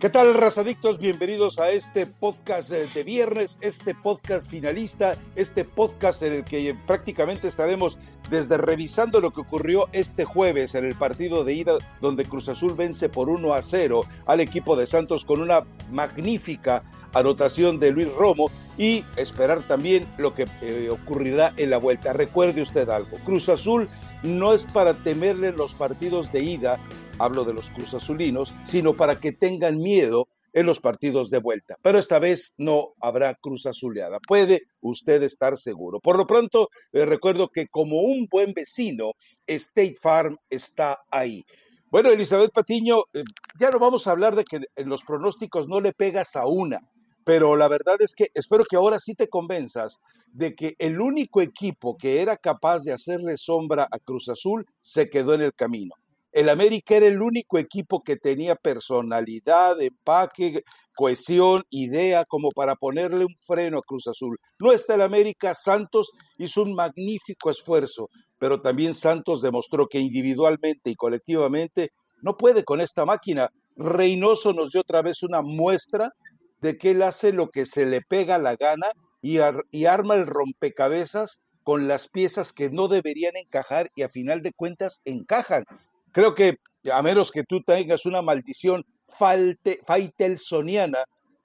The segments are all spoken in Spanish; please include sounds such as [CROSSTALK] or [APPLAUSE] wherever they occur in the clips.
¿Qué tal, razadictos? Bienvenidos a este podcast de viernes, este podcast finalista, este podcast en el que prácticamente estaremos desde revisando lo que ocurrió este jueves en el partido de ida donde Cruz Azul vence por 1 a 0 al equipo de Santos con una magnífica anotación de Luis Romo y esperar también lo que eh, ocurrirá en la vuelta. Recuerde usted algo, Cruz Azul no es para temerle los partidos de ida hablo de los Cruz Azulinos, sino para que tengan miedo en los partidos de vuelta. Pero esta vez no habrá Cruz Azuleada. Puede usted estar seguro. Por lo pronto, les recuerdo que como un buen vecino, State Farm está ahí. Bueno, Elizabeth Patiño, eh, ya no vamos a hablar de que en los pronósticos no le pegas a una, pero la verdad es que espero que ahora sí te convenzas de que el único equipo que era capaz de hacerle sombra a Cruz Azul se quedó en el camino. El América era el único equipo que tenía personalidad, empaque, cohesión, idea como para ponerle un freno a Cruz Azul. No está el América, Santos hizo un magnífico esfuerzo, pero también Santos demostró que individualmente y colectivamente no puede con esta máquina. Reynoso nos dio otra vez una muestra de que él hace lo que se le pega la gana y, y arma el rompecabezas con las piezas que no deberían encajar y a final de cuentas encajan. Creo que a menos que tú tengas una maldición falte, faitelsoniana,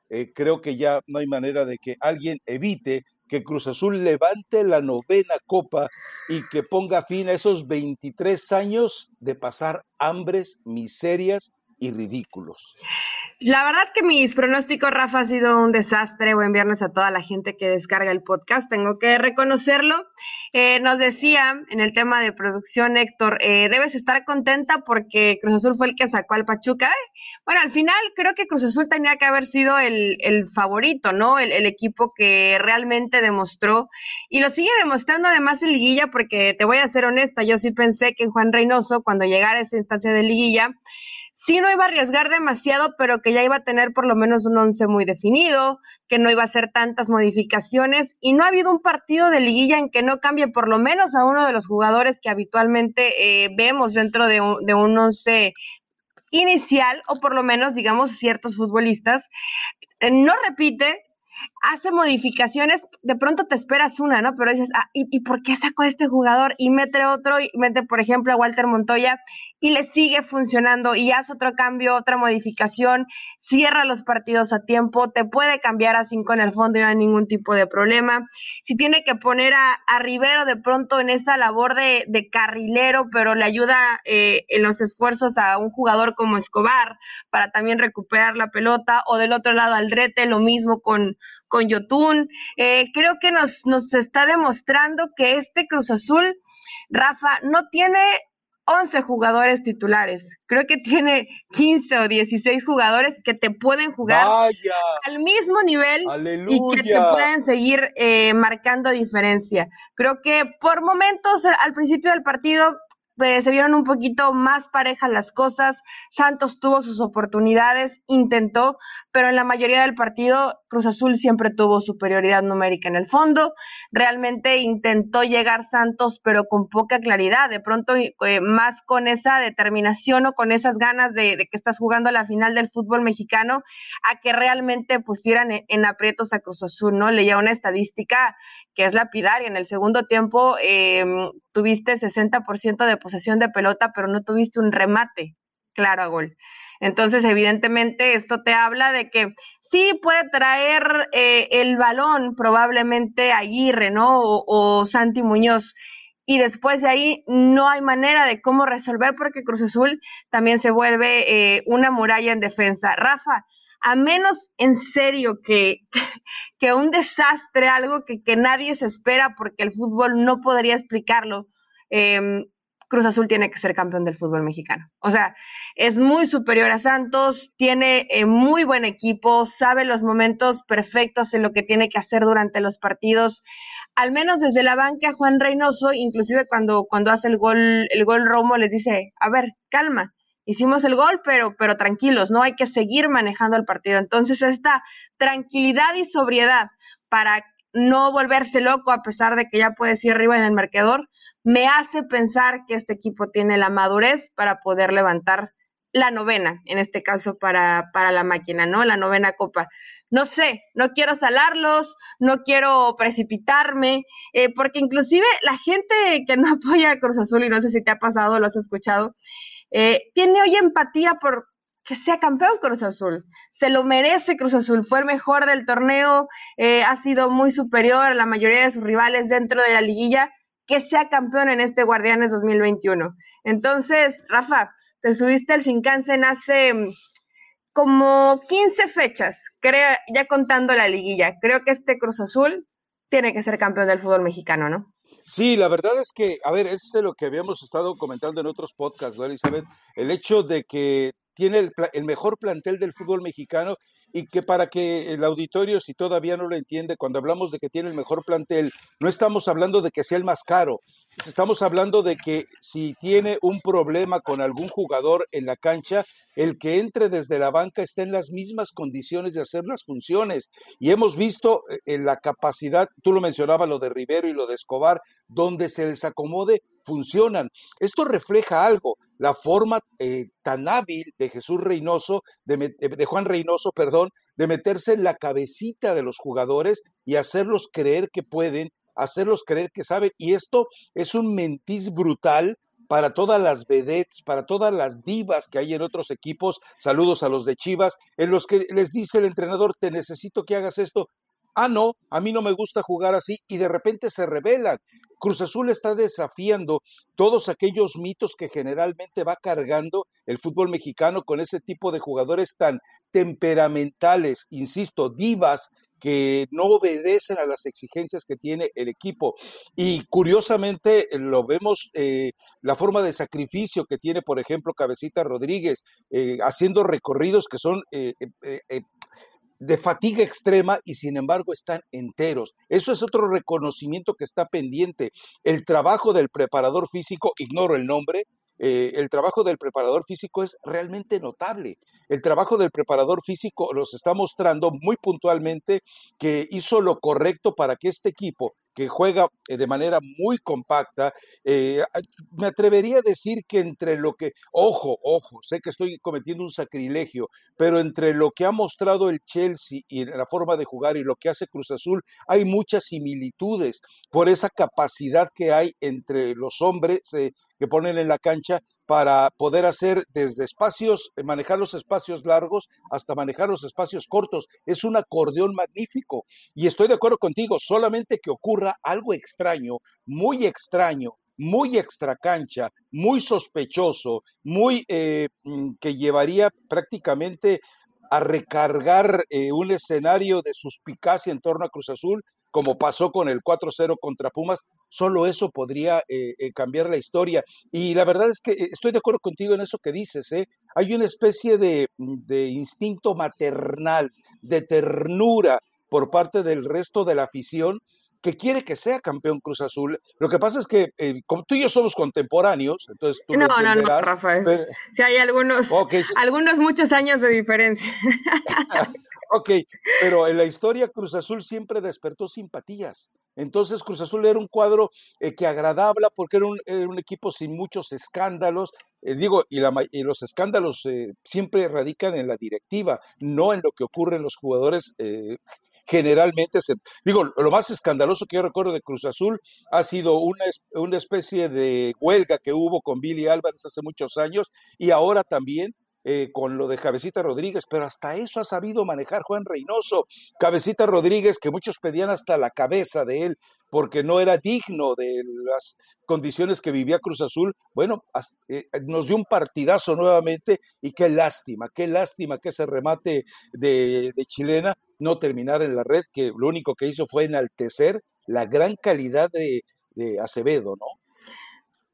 eh, creo que ya no hay manera de que alguien evite que Cruz Azul levante la novena copa y que ponga fin a esos 23 años de pasar hambres, miserias y ridículos. La verdad que mis pronósticos, Rafa, ha sido un desastre. Buen viernes a toda la gente que descarga el podcast. Tengo que reconocerlo. Eh, nos decía en el tema de producción, Héctor, eh, debes estar contenta porque Cruz Azul fue el que sacó al Pachuca. Bueno, al final creo que Cruz Azul tenía que haber sido el, favorito, ¿no? El, el, equipo que realmente demostró y lo sigue demostrando además en liguilla porque te voy a ser honesta, yo sí pensé que Juan Reynoso, cuando llegara a esa instancia de liguilla, sí no iba a arriesgar demasiado, pero que ya iba a tener por lo menos un once muy definido, que no iba a hacer tantas modificaciones y no ha habido un partido de liguilla en que no cambie por lo menos a uno de los jugadores que habitualmente eh, vemos dentro de un, de un once inicial o por lo menos digamos ciertos futbolistas. Eh, no repite, hace modificaciones, de pronto te esperas una, ¿no? Pero dices, ah, ¿y, por qué sacó a este jugador? Y mete otro, y mete, por ejemplo, a Walter Montoya, y le sigue funcionando, y hace otro cambio, otra modificación, cierra los partidos a tiempo, te puede cambiar a cinco en el fondo y no hay ningún tipo de problema. Si tiene que poner a, Rivero de pronto en esa labor de, carrilero, pero le ayuda eh, en los esfuerzos a un jugador como Escobar para también recuperar la pelota, o del otro lado Aldrete, lo mismo con con Yotun. Eh, creo que nos, nos está demostrando que este Cruz Azul, Rafa, no tiene 11 jugadores titulares. Creo que tiene 15 o 16 jugadores que te pueden jugar al mismo nivel y que te pueden seguir eh, marcando diferencia. Creo que por momentos al principio del partido pues, se vieron un poquito más parejas las cosas. Santos tuvo sus oportunidades, intentó, pero en la mayoría del partido Cruz Azul siempre tuvo superioridad numérica en el fondo. Realmente intentó llegar Santos, pero con poca claridad. De pronto, eh, más con esa determinación o con esas ganas de, que estás jugando la final del fútbol mexicano, a que realmente pusieran en, aprietos a Cruz Azul, ¿no? Leía una estadística que es lapidaria. En el segundo tiempo em, tuviste 60% de posesión de pelota, pero no tuviste un remate claro a gol. Entonces, evidentemente, esto te habla de que sí puede traer eh, el balón probablemente Aguirre, ¿no? O, Santi Muñoz. Y después de ahí no hay manera de cómo resolver porque Cruz Azul también se vuelve eh, una muralla en defensa. Rafa, a menos en serio que, [LAUGHS] que un desastre, algo que, que nadie se espera porque el fútbol no podría explicarlo, eh, Cruz Azul tiene que ser campeón del fútbol mexicano. O sea, es muy superior a Santos, tiene eh, muy buen equipo, sabe los momentos perfectos en lo que tiene que hacer durante los partidos. Al menos desde la banca, Juan Reynoso, inclusive cuando, cuando hace el gol, el gol Romo, les dice, a ver, calma, hicimos el gol, pero, pero tranquilos, no hay que seguir manejando el partido. Entonces, esta tranquilidad y sobriedad para no volverse loco a pesar de que ya puede ir arriba en el marcador, me hace pensar que este equipo tiene la madurez para poder levantar la novena, en este caso para, para la máquina, ¿no? La novena copa. No sé, no quiero salarlos, no quiero precipitarme, eh, porque inclusive la gente que no [LAUGHS] apoya a Cruz Azul, y no sé si te ha pasado, lo has escuchado, eh, tiene hoy empatía por que sea campeón Cruz Azul. Se lo merece Cruz Azul, fue el mejor del torneo, eh, ha sido muy superior a la mayoría de sus rivales dentro de la liguilla, que sea campeón en este Guardianes 2021. Entonces, Rafa, te subiste al Shinkansen hace mm, como 15 fechas, creo, ya contando la liguilla. Creo que este Cruz Azul tiene que ser campeón del fútbol mexicano, ¿no? Sí, la verdad es que, a ver, eso es lo que habíamos estado comentando en otros podcasts, ¿no, Elizabeth? El hecho de que tiene el, el, mejor plantel del fútbol mexicano y que para que el auditorio, si todavía no lo entiende, cuando hablamos de que tiene el mejor plantel, no estamos hablando de que sea el más caro, estamos hablando de que si tiene un problema con algún jugador en la cancha, el que entre desde la banca está en las mismas condiciones de hacer las funciones. Y hemos visto eh, en la capacidad, tú lo mencionabas, lo de Rivero y lo de Escobar, donde se les acomode, funcionan. Esto refleja algo, la forma eh, tan hábil de Jesús Reynoso, de, eh, de, Juan Reynoso, perdón, de meterse en la cabecita de los jugadores y hacerlos creer que pueden, hacerlos creer que saben. Y esto es un mentiz brutal para todas las vedettes, para todas las divas que hay en otros equipos, saludos a los de Chivas, en los que les dice el entrenador, te necesito que hagas esto, ah, no, a mí no me gusta jugar así y de repente se rebelan. Cruz Azul está desafiando todos aquellos mitos que generalmente va cargando el fútbol mexicano con ese tipo de jugadores tan temperamentales, insisto, divas que no obedecen a las exigencias que tiene el equipo. Y curiosamente lo vemos, eh, la forma de sacrificio que tiene, por ejemplo, Cabecita Rodríguez, eh, haciendo recorridos que son eh, eh de fatiga extrema y sin embargo están enteros. Eso es otro reconocimiento que está pendiente. El trabajo del preparador físico, ignoro el nombre, eh, el trabajo del preparador físico es realmente notable. El trabajo del preparador físico nos está mostrando muy puntualmente que hizo lo correcto para que este equipo que juega eh, de manera muy compacta. Eh, me atrevería a decir que entre lo que, ojo, ojo, sé que estoy cometiendo un sacrilegio, pero entre lo que ha mostrado el Chelsea y la forma de jugar y lo que hace Cruz Azul, hay muchas similitudes por esa capacidad que hay entre los hombres eh, que ponen en la cancha para poder hacer desde espacios, manejar los espacios largos hasta manejar los espacios cortos. Es un acordeón magnífico. Y estoy de acuerdo contigo, solamente que ocurra algo extraño, muy extraño, muy extracancha, muy sospechoso, muy eh, mm, que llevaría prácticamente a recargar eh, un escenario de suspicacia en torno a Cruz Azul, como pasó con el 4-0 contra Pumas, solo eso podría eh, eh, cambiar la historia. Y la verdad es que eh, estoy de acuerdo contigo en eso que dices, ¿eh? Hay una especie de, de instinto maternal, de ternura por parte del resto de la afición que quiere que sea campeón Cruz Azul. Lo que pasa es que como tú y yo somos contemporáneos, entonces tú no, no, no, Rafael. Si hay algunos, algunos muchos años de diferencia. [LAUGHS] [LAUGHS] Ok, pero en la historia Cruz Azul siempre despertó simpatías. Entonces Cruz Azul era un cuadro eh, que agradable porque era un, equipo sin muchos escándalos. Eh, digo, y, la, y, los escándalos eh, siempre radican en la directiva, no en lo que ocurre en los jugadores. generalmente, se, digo, lo más escandaloso que yo recuerdo de Cruz Azul ha sido una, una especie de huelga que hubo con Billy Álvarez hace muchos años y ahora también eh, con lo de Cabecita Rodríguez, pero hasta eso ha sabido manejar Juan Reynoso. Cabecita Rodríguez, que muchos pedían hasta la cabeza de él porque no era digno de las condiciones que vivía Cruz Azul. Bueno, eh, nos dio un partidazo nuevamente y qué lástima, qué lástima que ese remate de, chilena no terminara en la red, que lo único que hizo fue enaltecer la gran calidad de, de Acevedo, ¿no?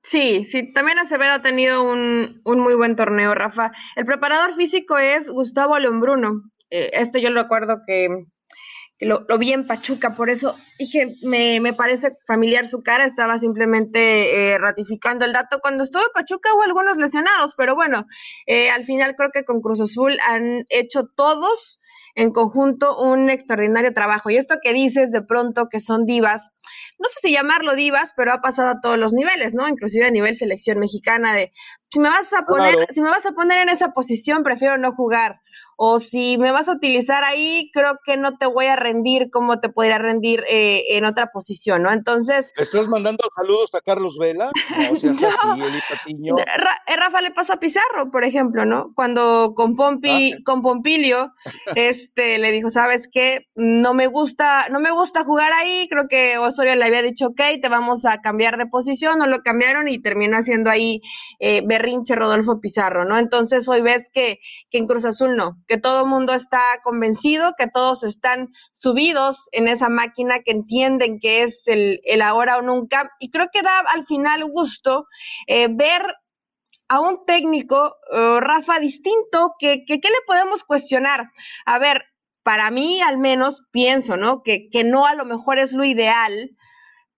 Sí, sí, también Acevedo ha tenido un, un muy buen torneo, Rafa. El preparador físico es Gustavo Lombruno. Eh, este yo lo recuerdo que, lo, vi en Pachuca, por eso dije, me, me parece familiar su cara, estaba simplemente eh, ratificando el dato. Cuando estuve en Pachuca hubo algunos lesionados, pero bueno, eh, al final creo que con Cruz Azul han hecho todos en conjunto un extraordinario trabajo. Y esto que dices de pronto que son divas, no sé si llamarlo divas, pero ha pasado a todos los niveles, ¿no? Inclusive a nivel selección mexicana de si me vas a poner, si me vas a poner en esa posición, prefiero no jugar o si me vas a utilizar ahí, creo que no te voy a rendir como te podría rendir eh, en otra posición, ¿no? Entonces... ¿Estás mandando saludos a Carlos Vela? [LAUGHS] No, si así, eh, Rafa le pasó a Pizarro, por ejemplo, ¿no? Cuando con Pompi, ah, con Pompilio, este, le dijo, ¿sabes qué? No me gusta, no me gusta jugar ahí, creo que Osorio le había dicho, ok, te vamos a cambiar de posición, no lo cambiaron y terminó haciendo ahí eh, berrinche Rodolfo Pizarro, ¿no? Entonces hoy ves que, que en Cruz Azul no, que todo el mundo está convencido, que todos están subidos en esa máquina, que entienden que es el, ahora o nunca. Y creo que da al final gusto eh, ver a un técnico, eh, Rafa, distinto, que, que, ¿qué le podemos cuestionar? A ver, para mí al menos pienso, ¿no? Que, que no a lo mejor es lo ideal,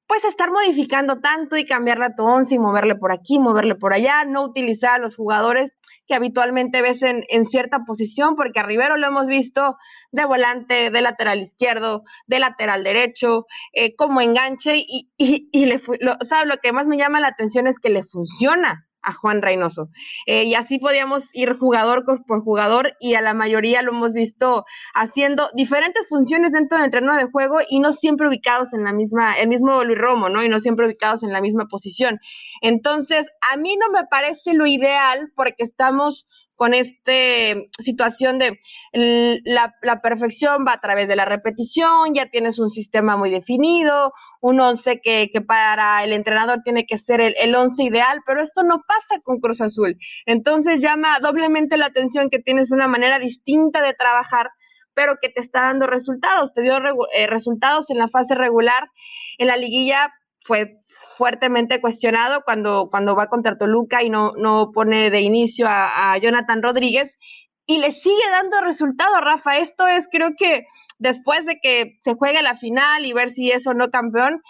pues estar modificando tanto y cambiarle a tu once y moverle por aquí, moverle por allá, no utilizar a los jugadores que habitualmente ves en, en, cierta posición, porque a Rivero lo hemos visto de volante, de lateral izquierdo, de lateral derecho, eh, como enganche, y, y, y le, lo, ¿sabe? Lo que más me llama la atención es que le funciona a Juan Reynoso. Eh, y así podíamos ir jugador por jugador y a la mayoría lo hemos visto haciendo diferentes funciones dentro del entreno de juego y no siempre ubicados en la misma, el mismo Luis Romo, ¿no? Y no siempre ubicados en la misma posición. Entonces, a mí no me parece lo ideal porque estamos con esta situación de la, perfección va a través de la repetición, ya tienes un sistema muy definido, un once que, que para el entrenador tiene que ser el, el once ideal, pero esto no pasa con Cruz Azul. Entonces llama doblemente la atención que tienes una manera distinta de trabajar pero que te está dando resultados. Te dio eh, resultados en la fase regular, en la liguilla fue fuertemente cuestionado cuando, cuando va contra Toluca y no, no pone de inicio a, Jonathan Rodríguez y le sigue dando resultado, Rafa. Esto es, creo que después de que se juegue la final y ver si es o no campeón,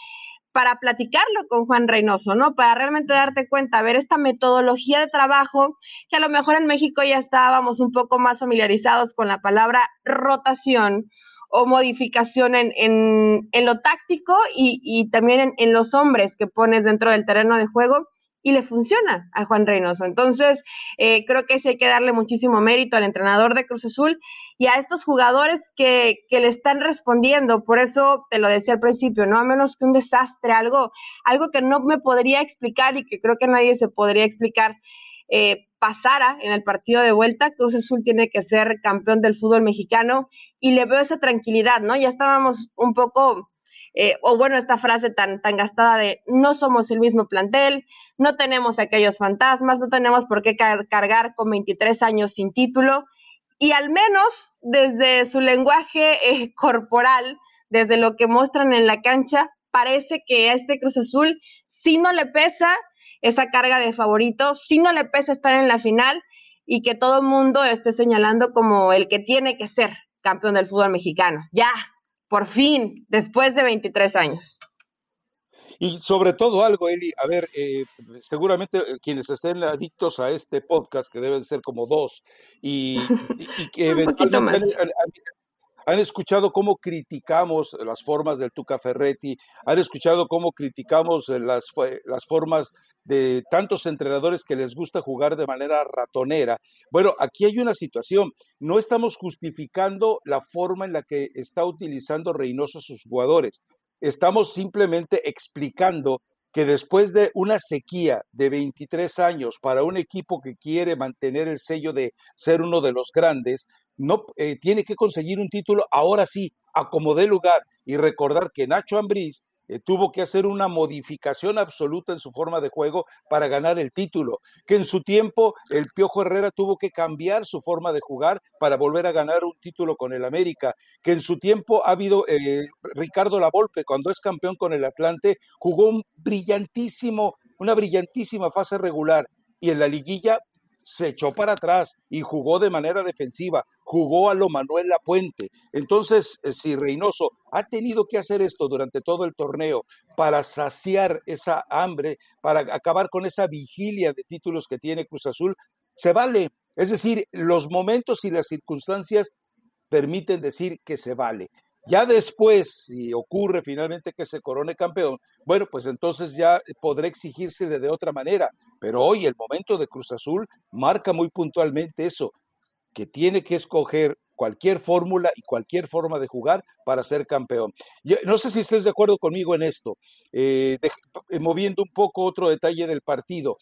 para platicarlo con Juan Reynoso, ¿no? Para realmente darte cuenta, ver esta metodología de trabajo, que a lo mejor en México ya estábamos un poco más familiarizados con la palabra rotación, o modificación en, en, en lo táctico y, y también en, en, los hombres que pones dentro del terreno de juego y le funciona a Juan Reynoso. Entonces, eh, creo que sí hay que darle muchísimo mérito al entrenador de Cruz Azul y a estos jugadores que, que le están respondiendo. Por eso te lo decía al principio, no a menos que un desastre, algo, algo que no me podría explicar y que creo que nadie se podría explicar. Eh, pasara en el partido de vuelta, Cruz Azul tiene que ser campeón del fútbol mexicano y le veo esa tranquilidad, ¿no? Ya estábamos un poco, eh, o bueno, esta frase tan, tan gastada de no somos el mismo plantel, no tenemos aquellos fantasmas, no tenemos por qué car cargar con 23 años sin título y al menos desde su lenguaje eh, corporal, desde lo que muestran en la cancha, parece que a este Cruz Azul sí no le pesa esa carga de favorito, si no le pesa estar en la final y que todo el mundo esté señalando como el que tiene que ser campeón del fútbol mexicano. Ya, por fin, después de 23 años. Y sobre todo algo, Eli, a ver, eh, seguramente quienes estén adictos a este podcast, que deben ser como dos, y, y, que [LAUGHS] eventualmente han escuchado cómo criticamos las formas del Tuca Ferretti, han escuchado cómo criticamos las, las formas de tantos entrenadores que les gusta jugar de manera ratonera. Bueno, aquí hay una situación, no estamos justificando la forma en la que está utilizando Reynoso a sus jugadores, estamos simplemente explicando que después de una sequía de 23 años para un equipo que quiere mantener el sello de ser uno de los grandes, no eh, tiene que conseguir un título ahora sí, a como dé lugar y recordar que Nacho Ambriz eh, tuvo que hacer una modificación absoluta en su forma de juego para ganar el título, que en su tiempo el Piojo Herrera tuvo que cambiar su forma de jugar para volver a ganar un título con el América, que en su tiempo ha habido eh, Ricardo Lavolpe cuando es campeón con el Atlante jugó un brillantísimo, una brillantísima fase regular y en la liguilla se echó para atrás y jugó de manera defensiva, jugó a lo Manuel Lapuente. Entonces, eh, si Reynoso ha tenido que hacer esto durante todo el torneo para saciar esa hambre, para acabar con esa vigilia de títulos que tiene Cruz Azul, se vale. Es decir, los momentos y las circunstancias permiten decir que se vale. Ya después, si ocurre finalmente que se corone campeón, bueno, pues entonces ya podrá exigirse de otra manera. Pero hoy el momento de Cruz Azul marca muy puntualmente eso, que tiene que escoger cualquier fórmula y cualquier forma de jugar para ser campeón. no sé si estés de acuerdo conmigo en esto, eh, eh, moviendo un poco otro detalle del partido.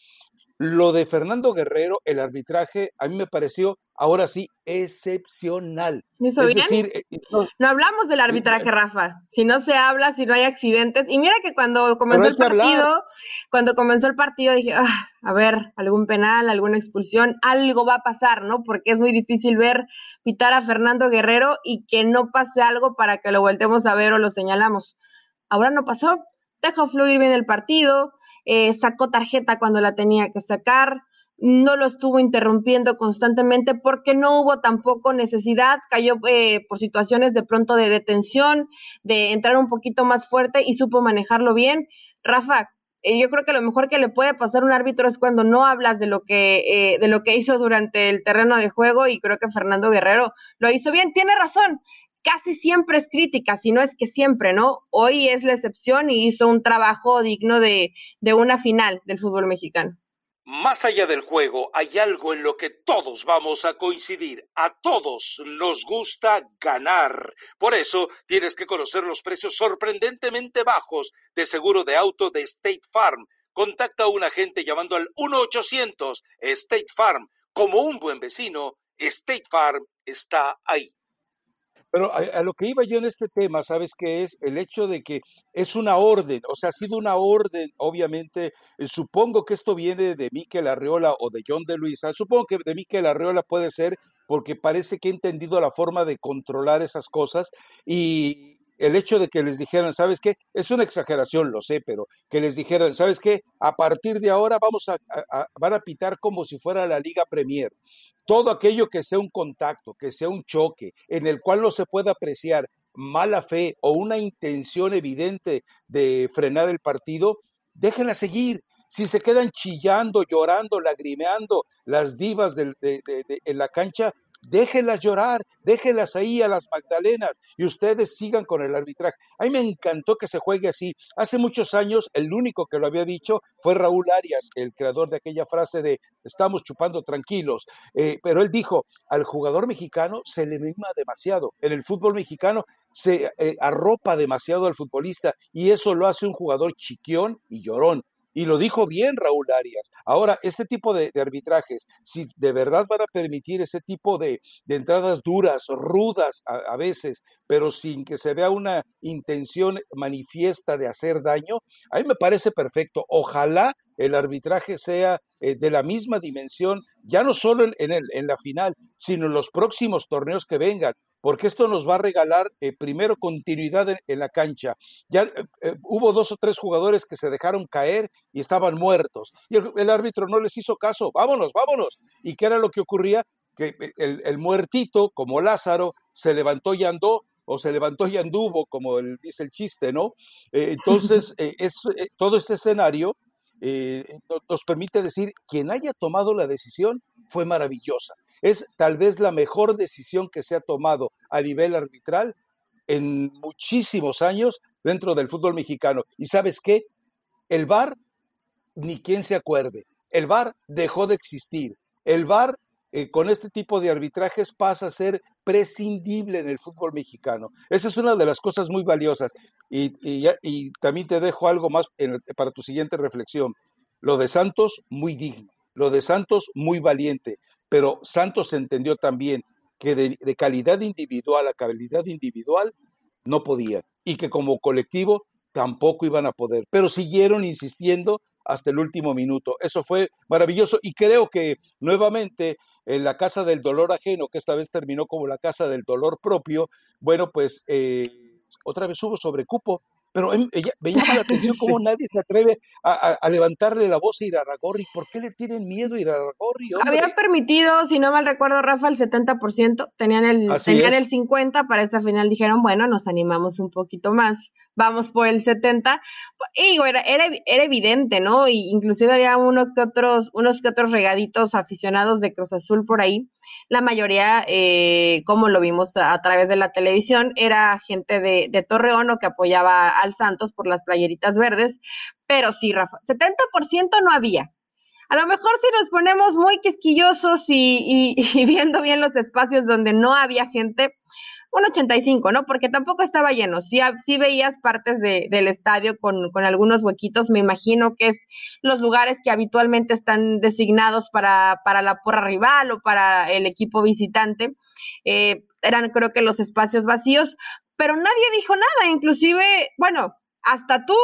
Lo de Fernando Guerrero, el arbitraje, a mí me pareció ahora sí excepcional. es decir, eh, no, hablamos del arbitraje, Rafa. Si no se habla, si no hay accidentes. Y mira que cuando comenzó el partido, cuando comenzó el partido dije, ah, a ver, algún penal, alguna expulsión, algo va a pasar, ¿no? Porque es muy difícil ver pitar a Fernando Guerrero y que no pase algo para que lo voltemos a ver o lo señalamos. Ahora no pasó. Dejó fluir bien el partido eh, sacó tarjeta cuando la tenía que sacar, no lo estuvo interrumpiendo constantemente porque no hubo tampoco necesidad, cayó eh, por situaciones de pronto de detención, de entrar un poquito más fuerte y supo manejarlo bien. Rafa, eh, yo creo que lo mejor que le puede pasar a un árbitro es cuando no hablas de lo que de lo que hizo durante el terreno de juego y creo que Fernando Guerrero lo hizo bien. Tiene razón, casi siempre es crítica, si no es que siempre, ¿no? Hoy es la excepción y hizo un trabajo digno de, de una final del fútbol mexicano. Más allá del juego, hay algo en lo que todos vamos a coincidir. A todos nos gusta ganar. Por eso tienes que conocer los precios sorprendentemente bajos de seguro de auto de State Farm. Contacta a un agente llamando al 1-800 State Farm. Como un buen vecino, State Farm está ahí. Pero a, lo que iba yo en este tema, ¿sabes qué es? El hecho de que es una orden, o sea, ha sido una orden, obviamente, eh, supongo que esto viene de Miquel Arreola o de John de Luisa, supongo que de Miquel Arreola puede ser porque parece que ha entendido la forma de controlar esas cosas y, el hecho de que les dijeran, ¿sabes qué? Es una exageración, lo sé, pero que les dijeran, ¿sabes qué? A partir de ahora vamos a, van a pitar como si fuera la Liga Premier. Todo aquello que sea un contacto, que sea un choque, en el cual no se pueda apreciar mala fe o una intención evidente de frenar el partido, déjenla seguir. Si se quedan chillando, llorando, lagrimeando las divas de, en la cancha, déjenlas llorar, déjenlas ahí a las Magdalenas y ustedes sigan con el arbitraje. A mí me encantó que se juegue así. Hace muchos años el único que lo había dicho fue Raúl Arias, el creador de aquella frase de estamos chupando tranquilos. Eh, pero él dijo, al jugador mexicano se le mima demasiado. En el fútbol mexicano se eh, arropa demasiado al futbolista y eso lo hace un jugador chiquión y llorón. Y lo dijo bien Raúl Arias. Ahora, este tipo de, arbitrajes, si de verdad van a permitir ese tipo de, entradas duras, rudas a, veces, pero sin que se vea una intención manifiesta de hacer daño, a mí me parece perfecto. Ojalá el arbitraje sea eh, de la misma dimensión, ya no solo en, en la final, sino en los próximos torneos que vengan porque esto nos va a regalar eh, primero continuidad en, la cancha. Ya eh, eh, hubo dos o tres jugadores que se dejaron caer y estaban muertos. Y el, árbitro no les hizo caso, vámonos, vámonos. ¿Y qué era lo que ocurría? Que el, muertito, como Lázaro, se levantó y andó, o se levantó y anduvo, como dice el chiste, ¿no? entonces, [LAUGHS] es, todo este escenario nos permite decir, quien haya tomado la decisión fue maravillosa es tal vez la mejor decisión que se ha tomado a nivel arbitral en muchísimos años dentro del fútbol mexicano. ¿Y sabes qué? El VAR, ni quien se acuerde, el VAR dejó de existir. El VAR eh, con este tipo de arbitrajes pasa a ser prescindible en el fútbol mexicano. Esa es una de las cosas muy valiosas. Y, y también te dejo algo más para tu siguiente reflexión. Lo de Santos, muy digno. Lo de Santos, muy valiente pero Santos entendió también que de, calidad individual a calidad individual no podían y que como colectivo tampoco iban a poder, pero siguieron insistiendo hasta el último minuto. Eso fue maravilloso y creo que nuevamente en la casa del dolor ajeno, que esta vez terminó como la casa del dolor propio, bueno, pues eh, otra vez hubo sobrecupo pero em, ella, me llama la [LAUGHS] atención cómo nadie se atreve a, levantarle la voz a Iraragorri. ¿Por qué le tienen miedo a Iraragorri? Habían permitido, si no mal recuerdo, Rafa, el 70%, tenían el, tenían el 50% para esta final. Dijeron, bueno, nos animamos un poquito más. Vamos por el 70. Y era, era, era evidente, ¿no? Y inclusive había uno que otros, unos que otros regaditos aficionados de Cruz Azul por ahí. La mayoría, eh, como lo vimos a, través de la televisión, era gente de, de Torreón o que apoyaba al Santos por las playeritas verdes. Pero sí, Rafa, 70% no había. A lo mejor si nos ponemos muy quisquillosos y, y [LAUGHS] viendo bien los espacios donde no había gente, un 85, ¿no? Porque tampoco estaba lleno. Sí, sí veías partes de, del estadio con, con, algunos huequitos. Me imagino que es los lugares que habitualmente están designados para, para la porra rival o para el equipo visitante. Eh, eran creo que los espacios vacíos, pero nadie dijo nada. Inclusive, bueno, hasta tú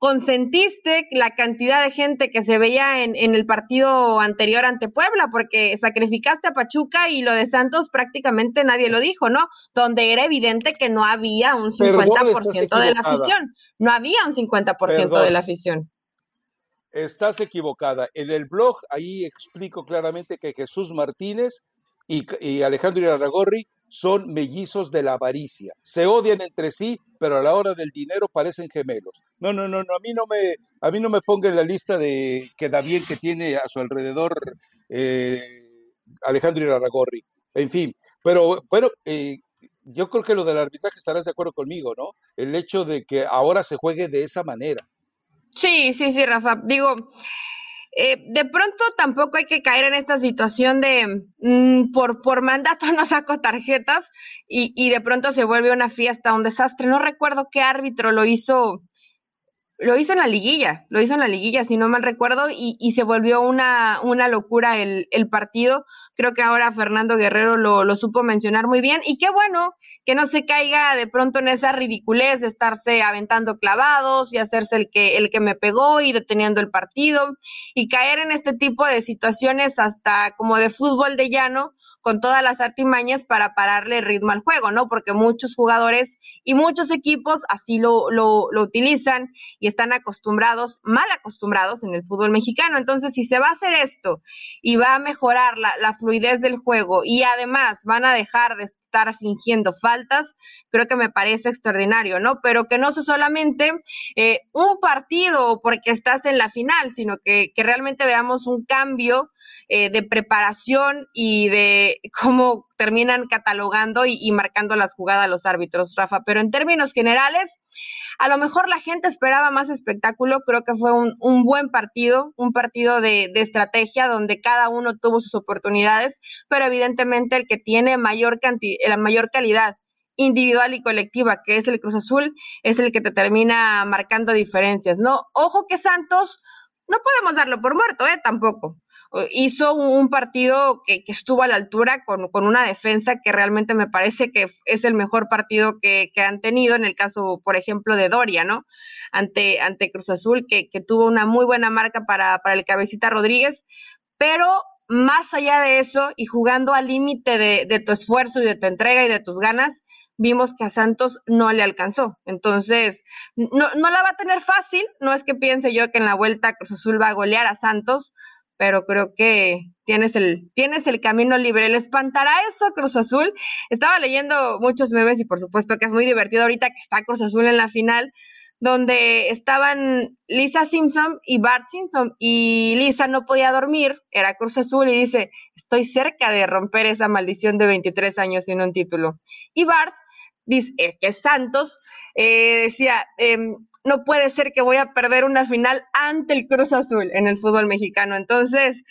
consentiste la cantidad de gente que se veía en, en, el partido anterior ante Puebla, porque sacrificaste a Pachuca y lo de Santos prácticamente nadie lo dijo, ¿no? Donde era evidente que no había un 50% de la afición, no había un 50% de la afición. Estás equivocada. En el blog ahí explico claramente que Jesús Martínez y, y Alejandro Iraragorri son mellizos de la avaricia. Se odian entre sí, pero a la hora del dinero parecen gemelos. No, no, no, no, a mí no me, a mí no me ponga en la lista de que da bien que tiene a su alrededor eh, Alejandro Iraragorri. En fin, pero bueno, eh, yo creo que lo del arbitraje estarás de acuerdo conmigo, ¿no? El hecho de que ahora se juegue de esa manera. Sí, sí, sí, Rafa. Digo, eh, de pronto tampoco hay que caer en esta situación de mm, por, por mandato [LAUGHS] no saco tarjetas y, y de pronto se vuelve una fiesta, un desastre. No recuerdo qué árbitro lo hizo lo hizo en la liguilla, lo hizo en la liguilla, si no mal recuerdo, y, y se volvió una, una locura el, el, partido. Creo que ahora Fernando Guerrero lo, lo, supo mencionar muy bien, y qué bueno que no se caiga de pronto en esa ridiculez de estarse aventando clavados y hacerse el que, el que me pegó y deteniendo el partido, y caer en este tipo de situaciones hasta como de fútbol de llano, con todas las artimañas para pararle ritmo al juego, ¿no? Porque muchos jugadores y muchos equipos así lo, lo, lo utilizan y están acostumbrados, mal acostumbrados en el fútbol mexicano. Entonces, si se va a hacer esto y va a mejorar la, la fluidez del juego y además van a dejar de estar fingiendo faltas, creo que me parece extraordinario, ¿no? Pero que no sea solamente eh, un partido porque estás en la final, sino que, que realmente veamos un cambio eh, de preparación y de [LAUGHS] cómo terminan catalogando y, y marcando las jugadas los árbitros, Rafa. Pero en términos generales, a lo mejor la gente esperaba más espectáculo, creo que fue un, un buen partido, un partido de, estrategia donde cada uno tuvo sus oportunidades, pero evidentemente el que tiene mayor, la mayor calidad individual y colectiva, que es el Cruz Azul, es el que te termina marcando diferencias, ¿no? Ojo que Santos, no podemos darlo por muerto, ¿eh? Tampoco hizo un partido que, que estuvo a la altura con, una defensa que realmente me parece que es el mejor partido que, han tenido, en el caso, por ejemplo, de Doria, ¿no? Ante, Cruz Azul, que, tuvo una muy buena marca para, para el cabecita Rodríguez, pero más allá de eso y jugando al límite de, de tu esfuerzo y de tu entrega y de tus ganas, vimos que a Santos no le alcanzó. Entonces, no, no la va a tener fácil, no es que piense yo que en la vuelta Cruz Azul va a golear a Santos, pero creo que tienes el, tienes el camino libre. ¿Le espantará eso Cruz Azul? Estaba leyendo muchos memes y por supuesto que es muy divertido ahorita que está Cruz Azul en la final, donde estaban Lisa Simpson y Bart Simpson y Lisa no podía dormir, era Cruz Azul y dice, estoy cerca de romper esa maldición de 23 años sin un título. Y Bart dice, es que Santos eh, decía, eh, no puede ser que voy a perder una final ante el Cruz Azul en el fútbol mexicano. Entonces,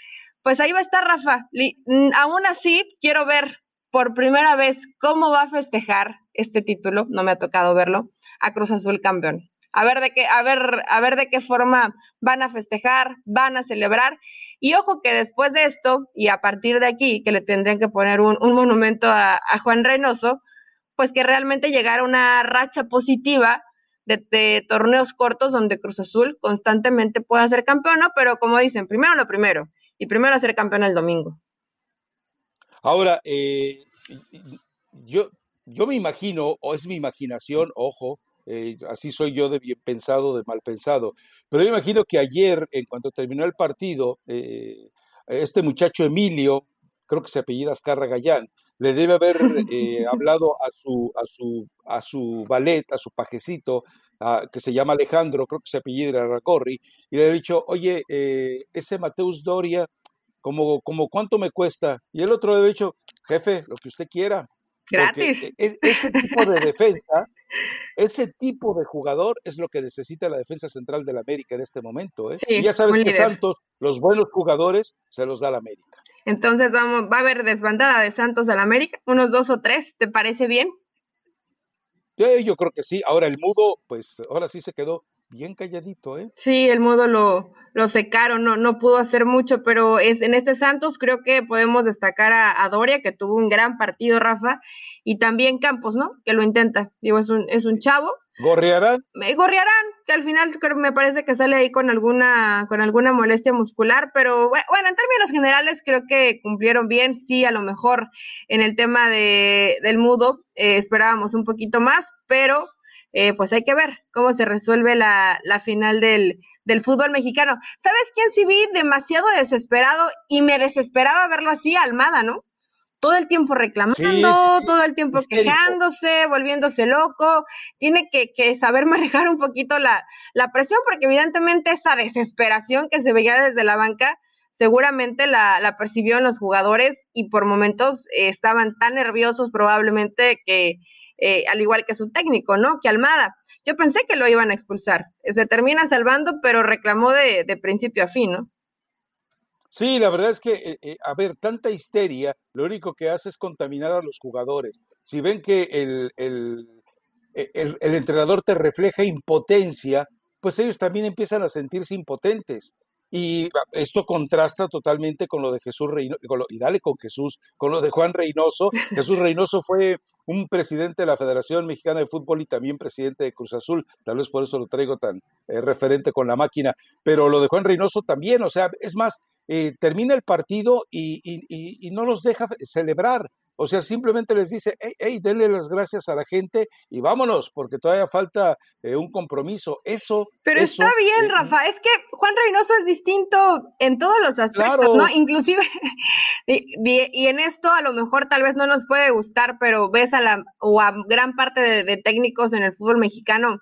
pues ahí va a estar Rafa. Mm, aún así, quiero ver por primera vez cómo va a festejar este título, no me ha tocado verlo, a Cruz Azul campeón. A ver de qué, a ver, a ver de qué forma van a festejar, van a celebrar. Y ojo que después de esto, y a partir de aquí, que le tendrían que poner un, monumento a, a Juan Reynoso, pues que realmente llegara una racha positiva de, torneos cortos donde Cruz Azul constantemente pueda ser campeón, pero como dicen, primero lo primero, y primero ser campeón el domingo. Ahora, eh, yo, yo me imagino, o es mi imaginación, ojo, eh, así soy yo de bien pensado, de mal pensado, pero yo imagino que ayer, en cuanto terminó el partido, eh, este muchacho Emilio, creo que se apellida Azcarra Gallán, le debe haber [LAUGHS] eh, hablado a su, a, su, a su ballet, a su pajecito, que se llama Alejandro, creo que se apellida Racorri, y le he dicho, oye, eh, ese Mateus Doria, como, como cuánto me cuesta? Y el otro le ha dicho, jefe, lo que usted quiera. Gratis. E, ese tipo de defensa, ese tipo de jugador es lo que necesita la defensa central del América en este momento. ¿eh? y ya sabes que Santos, los buenos jugadores, se los da la América. Entonces vamos, va a haber desbandada de Santos al América, unos dos o tres, ¿te parece bien? yo creo que sí. Ahora el mudo, pues ahora sí se quedó bien calladito, ¿eh? Sí, el mudo lo, lo secaron, no, no pudo hacer mucho, pero es en este Santos creo que podemos destacar a, a, Doria, que tuvo un gran partido, Rafa, y también Campos, ¿no? Que lo intenta. Digo, es un, es un chavo, ¿Gorriarán? Me gorriarán, que al final me parece que sale ahí con alguna, con alguna molestia muscular, pero bueno, en términos generales creo que cumplieron bien, sí, a lo mejor en el tema de, del mudo eh, esperábamos un poquito más, pero eh, pues hay que ver cómo se resuelve la, la final del, del fútbol mexicano. ¿Sabes quién sí vi demasiado desesperado y me desesperaba verlo así? Almada, ¿no? Todo el tiempo reclamando, todo el tiempo quejándose, volviéndose loco, tiene que, que saber [LAUGHS] manejar un poquito la, la, presión, porque evidentemente esa desesperación que se veía desde la banca, seguramente la, la percibió en los jugadores y por momentos eh, estaban tan nerviosos probablemente que, eh, al igual que su técnico, ¿no? Que Almada. Yo pensé que lo iban a expulsar. Se termina salvando, pero reclamó de, de principio a fin, ¿no? Sí, la verdad es que, eh, eh, a ver, tanta histeria, lo único que hace es contaminar a los jugadores. Si ven que el, el, e, el, entrenador te refleja impotencia, pues ellos también empiezan a sentirse impotentes. Y esto contrasta totalmente con lo de Jesús Reynoso, y dale con Jesús, con lo de Juan Reynoso. Jesús Reynoso fue un presidente de la Federación Mexicana de Fútbol y también presidente de Cruz Azul, tal vez por eso lo traigo tan eh, referente con la máquina, pero lo de Juan Reynoso también, o sea, es más, eh, termina el partido y, y, no los deja celebrar. O sea, simplemente les dice, hey, denle las gracias a la gente y vámonos, porque todavía falta eh, un compromiso. Eso. Pero está bien, eh, Rafa. Es que Juan Reynoso es distinto en todos los aspectos, ¿no? Inclusive, [LAUGHS] y, en esto a lo mejor tal vez no nos puede gustar, pero ves a la, o a gran parte de, técnicos en el fútbol mexicano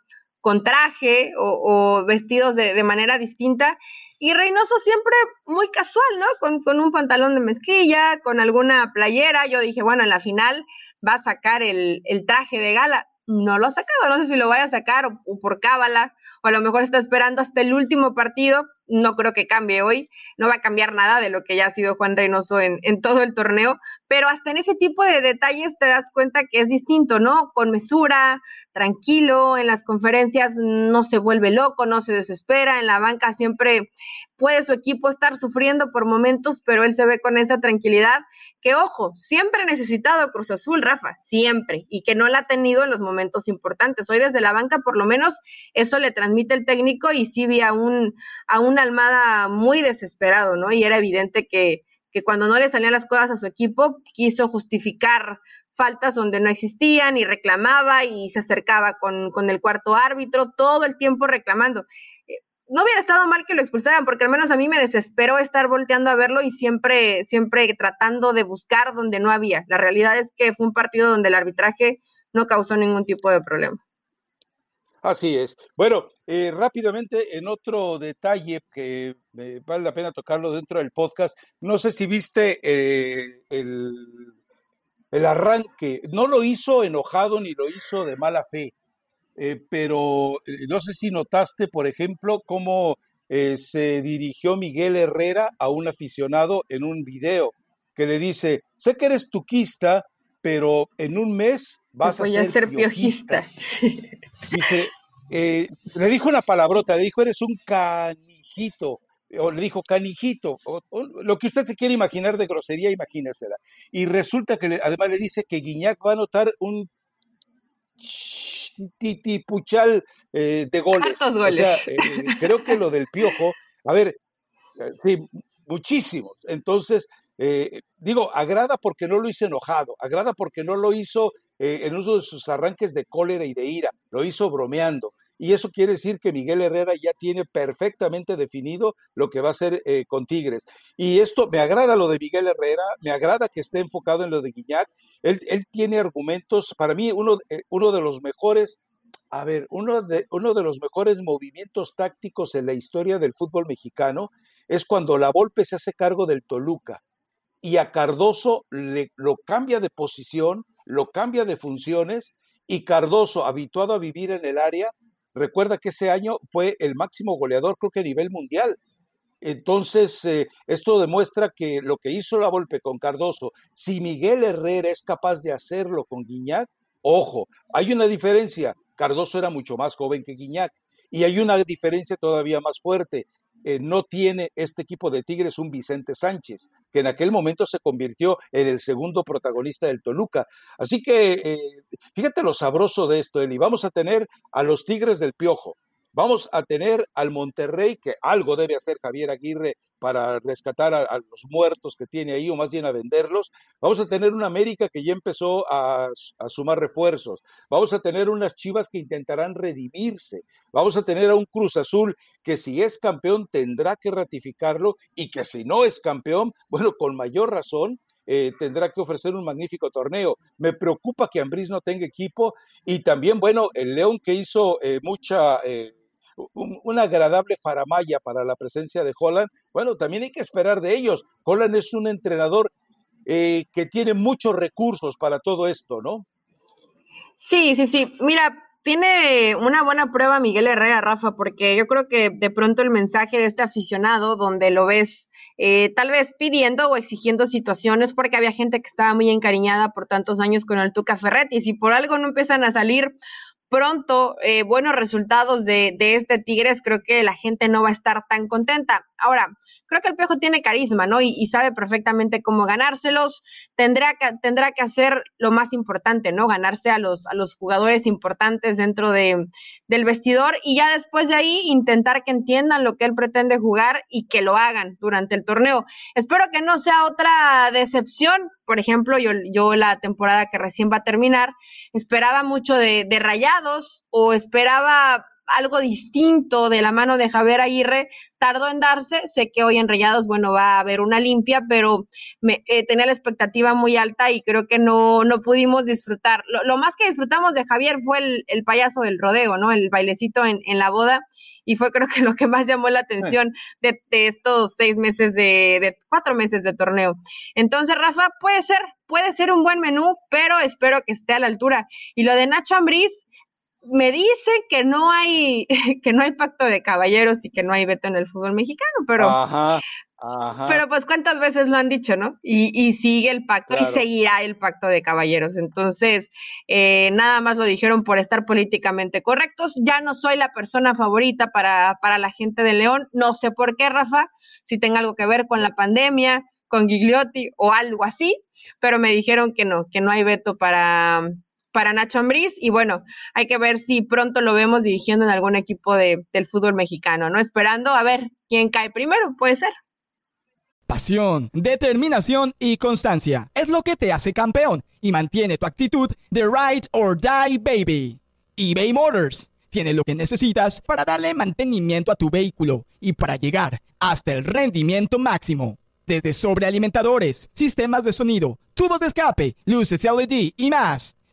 con traje o, vestidos de, manera distinta y Reynoso siempre muy casual, ¿no? Con, con, un pantalón de mezquilla, con alguna playera. Yo dije, bueno, en la final va a sacar el, el traje de gala. No lo ha sacado, no sé si lo vaya a sacar o por cábala o a lo mejor está esperando hasta el último partido. No creo que cambie hoy, no va a cambiar nada de lo que ya ha sido Juan Reynoso en, en todo el torneo, pero hasta en ese tipo de detalles te das cuenta que es distinto, ¿no? Con mesura, tranquilo, en las conferencias no se vuelve loco, no se desespera, en la banca siempre puede su equipo estar sufriendo por momentos, pero él se ve con esa tranquilidad que, ojo, siempre ha necesitado Cruz Azul, Rafa, siempre, y que no la ha tenido en los momentos importantes. Hoy desde la banca, por lo menos, eso le transmite el técnico y sí vi a un, a un Almada muy desesperado, ¿no? Y era evidente que, que cuando no le salían las cosas a su equipo, quiso justificar faltas donde no existían y reclamaba y se acercaba con, con el cuarto árbitro, todo el tiempo reclamando no hubiera estado mal que lo expulsaran, porque al menos a mí me desesperó estar volteando a verlo y siempre, siempre tratando de buscar donde no había. La realidad es que fue un partido donde el arbitraje no causó ningún tipo de problema. Así es. Bueno, eh, rápidamente, en otro detalle que vale la pena tocarlo dentro del podcast, no sé si viste eh, el, el arranque, no lo hizo enojado ni lo hizo de mala fe eh, pero eh, no sé si notaste, por ejemplo, cómo eh, se dirigió Miguel Herrera a un aficionado en un video que le dice, sé que eres tuquista, pero en un mes vas a ser, piojista. [LAUGHS] Dice, le dijo una palabrota, le dijo, eres un canijito, o le dijo canijito, o, lo que usted se quiere imaginar de grosería, imagínensela. Y resulta que además le dice que Guiñac va a notar un titipuchal eh, de goles. O sea, eh, creo que lo del piojo, a ver, eh, sí, muchísimos. Entonces, digo, agrada porque no lo hizo enojado, agrada porque no lo hizo en uso de sus arranques de cólera y de ira, lo hizo bromeando y eso quiere decir que Miguel Herrera ya tiene perfectamente definido lo que va a hacer eh, con Tigres. Y esto me agrada lo de Miguel Herrera, me agrada que esté enfocado en lo de Guiñac. Él, él tiene argumentos, para mí uno, eh, uno de los mejores A ver, uno de, uno de los mejores movimientos tácticos en la historia del fútbol mexicano es cuando la Volpe se hace cargo del Toluca y a Cardoso le, lo cambia de posición, lo cambia de funciones y Cardoso, habituado a vivir en el área, recuerda que ese año fue el máximo goleador, creo que a nivel mundial. Entonces, eh, esto demuestra que lo que hizo la Volpe con Cardoso, si Miguel Herrera es capaz de hacerlo con Guiñac, ojo, hay una diferencia. Cardoso era mucho más joven que Guiñac y hay una diferencia todavía más fuerte. Eh, no tiene este equipo de Tigres un Vicente Sánchez, que en aquel momento se convirtió en el segundo protagonista del Toluca. Así que eh, fíjate lo sabroso de esto, Eli. Vamos a tener a los Tigres del Piojo, Vamos a tener al Monterrey, que algo debe hacer Javier Aguirre para rescatar a, los muertos que tiene ahí, o más bien a venderlos. Vamos a tener una América que ya empezó a, sumar refuerzos. Vamos a tener unas Chivas que intentarán redimirse. Vamos a tener a un Cruz Azul que si es campeón tendrá que ratificarlo y que si no es campeón, bueno, con mayor razón eh, tendrá que ofrecer un magnífico torneo. Me preocupa que Ambriz no tenga equipo y también, bueno, el León que hizo eh, mucha eh, una agradable faramaya para la presencia de Holland, bueno, también hay que esperar de ellos. Holland es un entrenador eh, que tiene muchos recursos para todo esto, ¿no? Sí, sí, sí. Mira, tiene una buena prueba Miguel Herrera, Rafa, porque yo creo que de pronto el mensaje de este aficionado, donde lo ves eh, tal vez pidiendo o exigiendo situaciones, porque había gente que estaba muy encariñada por tantos años con el Tuca y si por algo no empiezan a salir pronto eh, buenos resultados de, de, este Tigres, creo que la gente no va a estar tan contenta. Ahora, creo que el Piojo tiene carisma, ¿no? Y, sabe perfectamente cómo ganárselos. Tendrá que, tendrá que hacer lo más importante, ¿no? Ganarse a los, a los jugadores importantes dentro de, del vestidor y ya después de ahí intentar que entiendan lo que él pretende jugar y que lo hagan durante el torneo. Espero que no sea otra decepción. Por ejemplo, yo, yo la temporada que recién va a terminar, esperaba mucho de, de rayados o esperaba algo distinto de la mano de Javier Aguirre, tardó en darse, sé que hoy en Rayados, bueno, va a haber una limpia, pero me, eh, tenía la expectativa muy alta y creo que no, no pudimos disfrutar. Lo, más que disfrutamos de Javier fue el, payaso del rodeo, ¿no? El bailecito en, en, la boda y fue creo que [LAUGHS] lo que más llamó la atención de, estos seis meses de, de, cuatro meses de torneo. Entonces, Rafa, puede ser, puede ser un buen menú, pero espero que esté a la altura. Y lo de Nacho Ambriz, me dicen que no hay [LAUGHS] que no hay pacto de caballeros y que no hay veto en el fútbol mexicano, pero pero pues cuántas veces lo han dicho, ¿no? Y, y sigue el pacto y seguirá el pacto de caballeros. Entonces, eh, nada más lo dijeron por estar políticamente correctos. Ya no soy la persona favorita para, para la gente de León. No sé por qué, Rafa, si tenga algo que ver con la pandemia, con Gigliotti o algo así, pero me dijeron que no, que no hay veto para, para Nacho Ambriz y bueno, hay que ver si pronto lo vemos dirigiendo en algún equipo de, del fútbol mexicano, ¿no? Esperando a ver quién cae primero, puede ser. Pasión, determinación y constancia es lo que te hace campeón y mantiene tu actitud de ride or die baby. eBay Motors tiene lo que necesitas para darle mantenimiento a tu vehículo y para llegar hasta el rendimiento máximo. Desde sobrealimentadores, sistemas de sonido, tubos de escape, luces LED y más.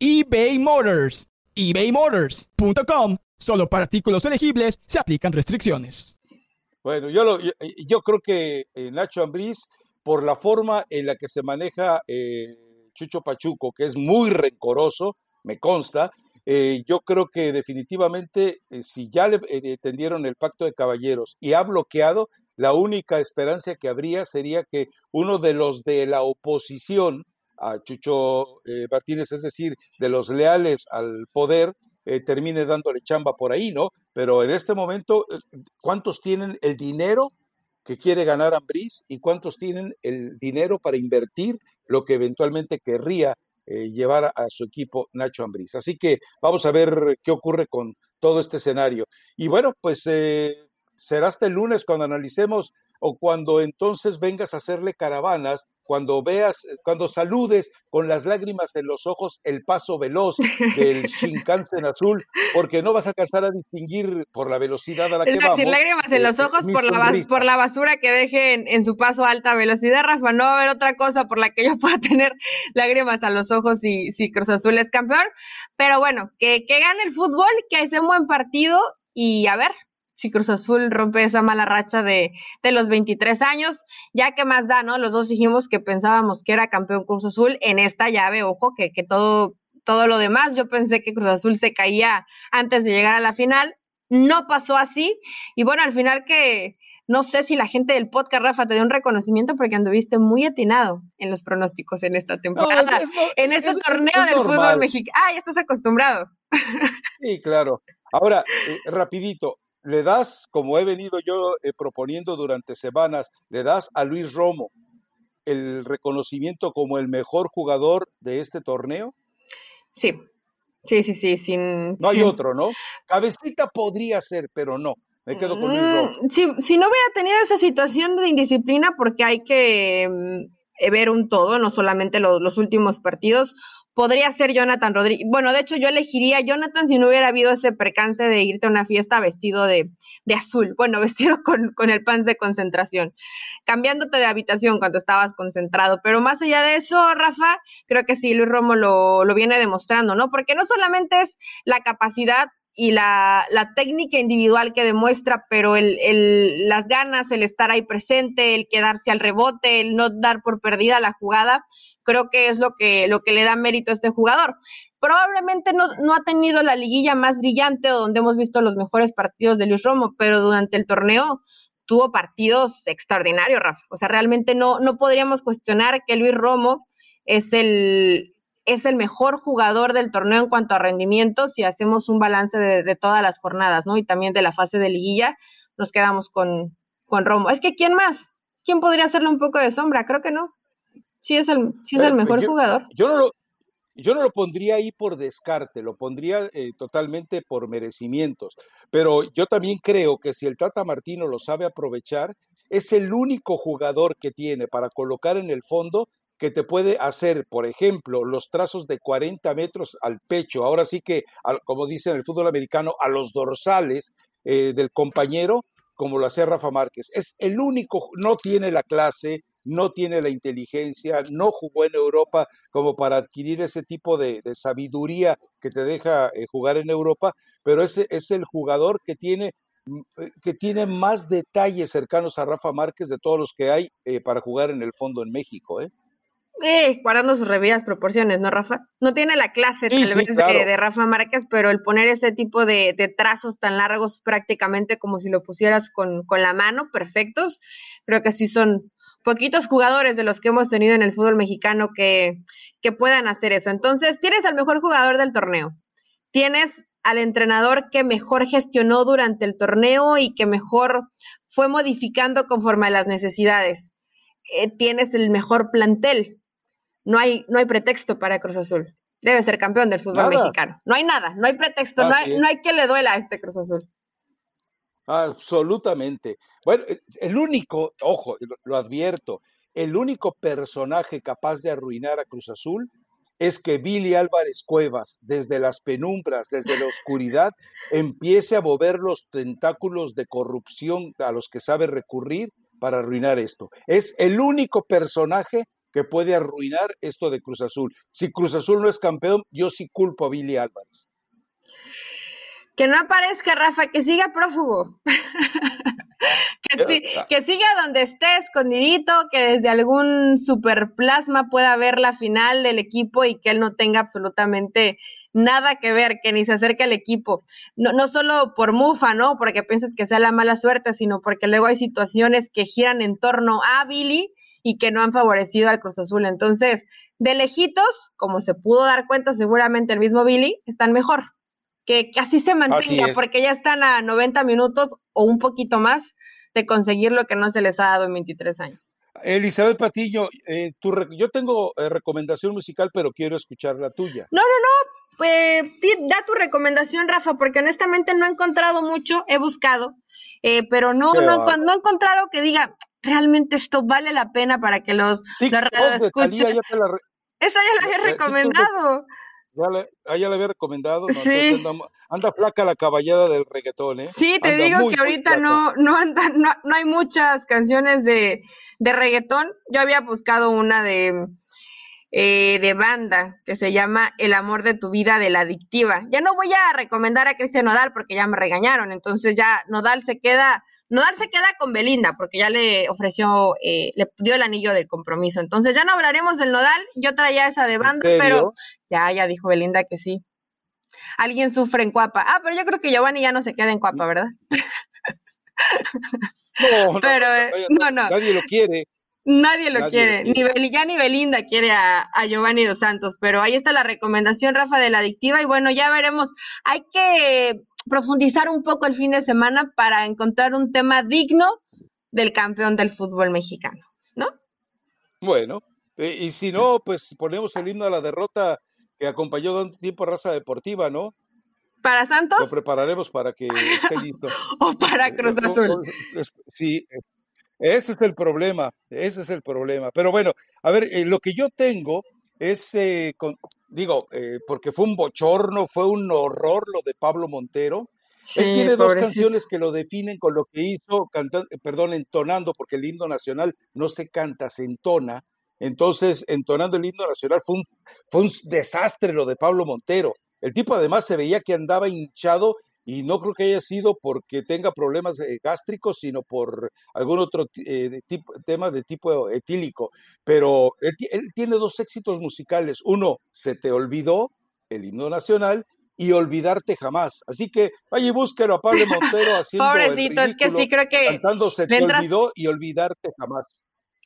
eBay Motors. ebaymotors.com. Solo para artículos elegibles se aplican restricciones. Bueno, yo, yo, creo que eh, Nacho Ambriz, por la forma en la que se maneja eh, Chucho Pachuco, que es muy rencoroso, me consta, eh, yo creo que definitivamente si ya le tendieron el pacto de caballeros y ha bloqueado, la única esperanza que habría sería que uno de los de la oposición a Chucho eh, Martínez, es decir, de los leales al poder, eh, termine dándole chamba por ahí, ¿no? Pero en este momento, eh, ¿cuántos tienen el dinero que quiere ganar Ambriz y cuántos tienen el dinero para invertir lo que eventualmente querría llevar a, su equipo Nacho Ambriz. Así que vamos a ver qué ocurre con todo este escenario. Y bueno, pues será hasta el lunes cuando analicemos o cuando entonces vengas a hacerle caravanas, cuando veas, cuando saludes con las lágrimas en los ojos el paso veloz del [LAUGHS] Shinkansen azul, porque no vas a alcanzar a distinguir por la velocidad a la que vamos. lágrimas en los eh, ojos por la, por la basura que deje en, su paso a alta velocidad, Rafa, no va a haber otra cosa por la que yo [LAUGHS] pueda tener lágrimas a los ojos si, si Cruz Azul es campeón, pero bueno, que, que gane el fútbol, que sea un buen partido y a ver, si Cruz Azul rompe esa mala racha de, de, los 23 años, ya que más da, ¿no? Los dos dijimos que pensábamos que era campeón Cruz Azul en esta llave, ojo, que, que todo, todo lo demás, yo pensé que Cruz Azul se caía antes de llegar a la final, no pasó así, y bueno, al final que no sé si la gente del podcast, Rafa, te dio un reconocimiento porque anduviste muy atinado en los pronósticos en esta temporada, en este torneo del fútbol mexicano. Ah, ya estás acostumbrado. Sí, claro. Ahora, eh, rapidito, le das, como he venido yo eh, proponiendo durante semanas, le das a Luis Romo el reconocimiento como el mejor jugador de este torneo? Sí, sí, sí, sí. Sin, no hay otro, ¿no? Cabecita podría ser, pero no. Me quedo con Luis Romo. Mm, si, si no hubiera tenido esa situación de indisciplina, porque hay que mm, ver un todo, no solamente los últimos partidos, podría ser Jonathan Rodríguez. Bueno, de hecho yo elegiría Jonathan si no hubiera habido ese percance de irte a una fiesta vestido de, de azul, bueno, [LAUGHS] vestido con, con el pants de concentración, cambiándote de habitación cuando estabas concentrado. Pero más allá de eso, Rafa, creo que sí, Luis Romo lo, lo viene demostrando, ¿no? Porque no solamente es la capacidad y la, la, técnica individual que demuestra, pero el, el, las ganas, el estar ahí presente, el quedarse al rebote, el no dar por perdida la jugada, creo que es lo que, lo que le da mérito a este jugador. Probablemente no, no ha tenido la liguilla más brillante o donde hemos visto los mejores partidos de Luis Romo, pero durante el torneo tuvo partidos extraordinarios, Rafa. O sea, realmente no, no podríamos cuestionar que Luis Romo es el, es el mejor jugador del torneo en cuanto a rendimiento si hacemos un balance de, de, todas las jornadas, ¿no? Y también de la fase de liguilla, nos quedamos con, con Romo. Es que, ¿quién más? ¿Quién podría hacerle un poco de sombra? Creo que no sí es el, sí es el mejor jugador. Yo no, lo, yo no lo pondría ahí por descarte, lo pondría eh, totalmente por merecimientos. Pero yo también creo que si el Tata Martino lo sabe aprovechar, es el único jugador que tiene para colocar en el fondo que te puede hacer, por ejemplo, los trazos de 40 metros al pecho. Ahora sí que, como dicen en el fútbol americano, a los dorsales eh, del compañero, como lo hacía Rafa Márquez. Es el único, no tiene la clase, no tiene la inteligencia, no jugó en Europa como para adquirir ese tipo de, sabiduría que te deja eh, jugar en Europa, pero ese es el jugador que tiene mm, eh, que tiene más detalles cercanos a Rafa Márquez de todos los que hay eh, para jugar en el fondo en México, ¿eh? Guardando sus revidas proporciones, ¿no, Rafa? No tiene la clase tal vez de, Rafa Márquez, pero el poner ese tipo de, trazos tan largos prácticamente como si lo pusieras con, con la mano, perfectos, creo que sí son, poquitos jugadores de los que hemos tenido en el fútbol mexicano que, que puedan hacer eso. Entonces, tienes al mejor jugador del torneo, tienes al entrenador que mejor gestionó durante el torneo y que mejor fue modificando conforme a las necesidades. Eh, tienes el mejor plantel. No hay, no hay pretexto para Cruz Azul. Debe ser campeón del fútbol mexicano. No hay nada, no hay pretexto, no hay, no hay que le duela a este Cruz Azul. Absolutamente. Bueno, eh, el único, ojo, lo advierto, el único personaje capaz de arruinar a Cruz Azul es que Billy Álvarez Cuevas, desde las penumbras, desde la oscuridad, empiece a mover los tentáculos de corrupción a los que sabe recurrir para arruinar esto. Es el único personaje que puede arruinar esto de Cruz Azul. Si Cruz Azul no es campeón, yo sí culpo a Billy Álvarez. Que no aparezca, Rafa, que siga prófugo. [LAUGHS] que, ah. que, siga donde esté escondidito, que desde algún superplasma pueda ver la final del equipo y que él no tenga absolutamente nada que ver, que ni se acerque al equipo. No, no solo por mufa, ¿no? Porque piensas que sea la mala suerte, sino porque luego hay situaciones que giran en torno a Billy y que no han favorecido al Cruz Azul. Entonces, de lejitos, como se pudo dar cuenta seguramente el mismo Billy, están mejor que, así se mantenga, porque ya están a 90 minutos o un poquito más de conseguir lo que no se les ha dado en 23 años. Elizabeth Patiño, eh, yo tengo eh, recomendación musical, pero quiero escuchar la tuya. No, no, no. Pues da tu recomendación, Rafa, porque honestamente no he encontrado mucho, he buscado, eh, pero no, no, no, he encontrado que diga, realmente esto vale la pena para que los, los escuchen. Esa ya la había recomendado. Ya le, ah, ya le había recomendado. Sí. anda, flaca la caballada del reggaetón, ¿eh? Sí, te digo que ahorita no, no, anda, no, no, hay muchas canciones de, de reggaetón. Yo había buscado una de, eh, de banda que se llama El amor de tu vida de la adictiva. Ya no voy a recomendar a Cristian Nodal porque ya me regañaron. Entonces ya Nodal se queda Nodal se queda con Belinda porque ya le ofreció, eh, le dio el anillo de compromiso. Entonces ya no hablaremos del Nodal, yo traía esa de banda, pero ya, ya dijo Belinda que sí. Alguien sufre en Cuapa. Ah, pero yo creo que Giovanni ya no se queda en Cuapa, ¿verdad? No, [LAUGHS] pero, no, no, Nadie lo quiere. Nadie lo quiere. Ni ya ni Belinda quiere a, a, Giovanni dos Santos, pero ahí está la recomendación, Rafa, de la adictiva. Y bueno, ya veremos. Hay que profundizar un poco el fin de semana para encontrar un tema digno del campeón del fútbol mexicano, ¿no? Bueno, eh, y si no, pues ponemos el himno a la derrota que acompañó tanto tiempo a Raza Deportiva, ¿no? ¿Para Santos? Lo prepararemos para que esté listo. [LAUGHS] o para Cruz eh, Azul. Sí, eh, ese es el problema, ese es el problema. Pero bueno, a ver, lo que yo tengo es, digo, eh, porque fue un bochorno, fue un horror lo de Pablo Montero. Él tiene dos canciones que lo definen con lo que hizo, eh, perdón, entonando, porque el himno nacional no se canta, se entona. Entonces, entonando el himno nacional fue un, fue un desastre lo de Pablo Montero. El tipo además se veía que andaba hinchado y no creo que haya sido porque tenga problemas eh, gástricos, sino por algún otro eh, tipo, tema de tipo etílico. Pero él, tiene dos éxitos musicales. Uno, Se te olvidó, el himno nacional, y Olvidarte jamás. Así que vaya y búsquelo a Pablo Montero [LAUGHS] haciendo Pobrecito, es que sí creo que cantando Se te olvidó y Olvidarte jamás